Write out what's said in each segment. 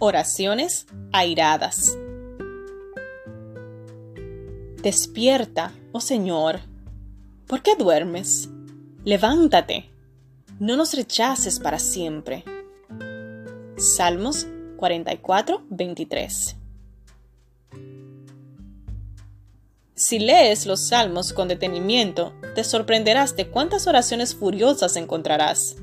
Oraciones airadas. Despierta, oh Señor. ¿Por qué duermes? Levántate. No nos rechaces para siempre. Salmos 44, 23. Si lees los salmos con detenimiento, te sorprenderás de cuántas oraciones furiosas encontrarás.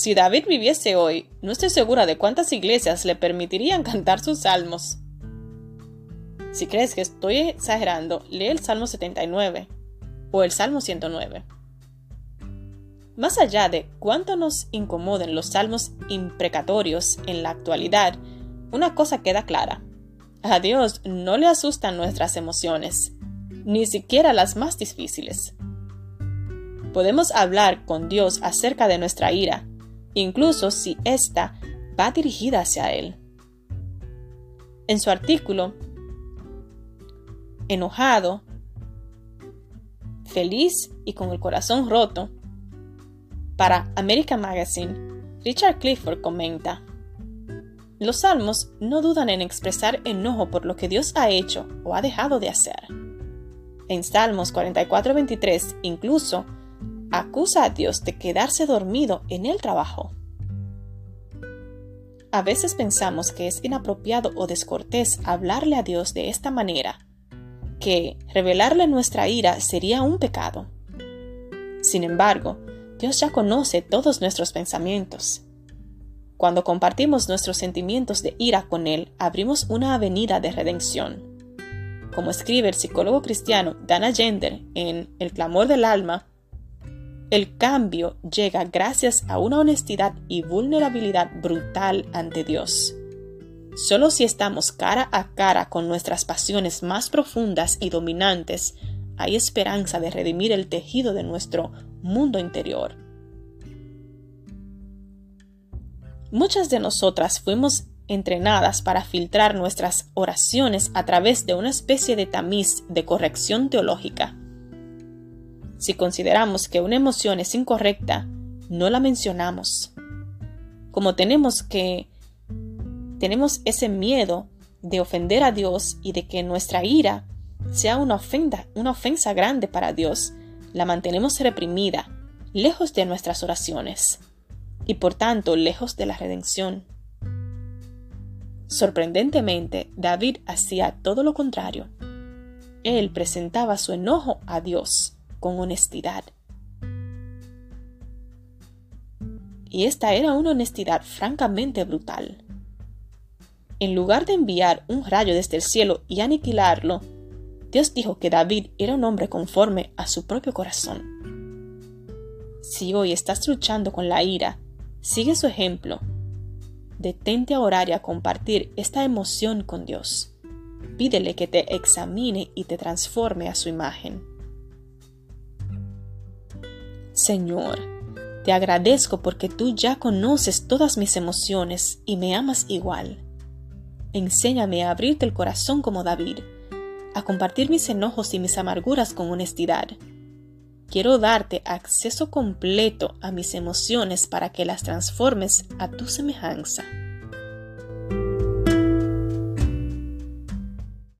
Si David viviese hoy, no estoy segura de cuántas iglesias le permitirían cantar sus salmos. Si crees que estoy exagerando, lee el Salmo 79 o el Salmo 109. Más allá de cuánto nos incomoden los salmos imprecatorios en la actualidad, una cosa queda clara. A Dios no le asustan nuestras emociones, ni siquiera las más difíciles. Podemos hablar con Dios acerca de nuestra ira, incluso si ésta va dirigida hacia Él. En su artículo, enojado, feliz y con el corazón roto, para American Magazine, Richard Clifford comenta, Los salmos no dudan en expresar enojo por lo que Dios ha hecho o ha dejado de hacer. En Salmos 44-23 incluso acusa a Dios de quedarse dormido en el trabajo. A veces pensamos que es inapropiado o descortés hablarle a Dios de esta manera, que revelarle nuestra ira sería un pecado. Sin embargo, Dios ya conoce todos nuestros pensamientos. Cuando compartimos nuestros sentimientos de ira con Él, abrimos una avenida de redención. Como escribe el psicólogo cristiano Dana Gender en El clamor del alma, el cambio llega gracias a una honestidad y vulnerabilidad brutal ante Dios. Solo si estamos cara a cara con nuestras pasiones más profundas y dominantes, hay esperanza de redimir el tejido de nuestro mundo interior. Muchas de nosotras fuimos entrenadas para filtrar nuestras oraciones a través de una especie de tamiz de corrección teológica. Si consideramos que una emoción es incorrecta, no la mencionamos. Como tenemos que tenemos ese miedo de ofender a Dios y de que nuestra ira sea una ofenda, una ofensa grande para Dios, la mantenemos reprimida, lejos de nuestras oraciones y por tanto lejos de la redención. Sorprendentemente, David hacía todo lo contrario. Él presentaba su enojo a Dios con honestidad. Y esta era una honestidad francamente brutal. En lugar de enviar un rayo desde el cielo y aniquilarlo, Dios dijo que David era un hombre conforme a su propio corazón. Si hoy estás luchando con la ira, sigue su ejemplo. Detente a orar y a compartir esta emoción con Dios. Pídele que te examine y te transforme a su imagen. Señor, te agradezco porque tú ya conoces todas mis emociones y me amas igual. Enséñame a abrirte el corazón como David, a compartir mis enojos y mis amarguras con honestidad. Quiero darte acceso completo a mis emociones para que las transformes a tu semejanza.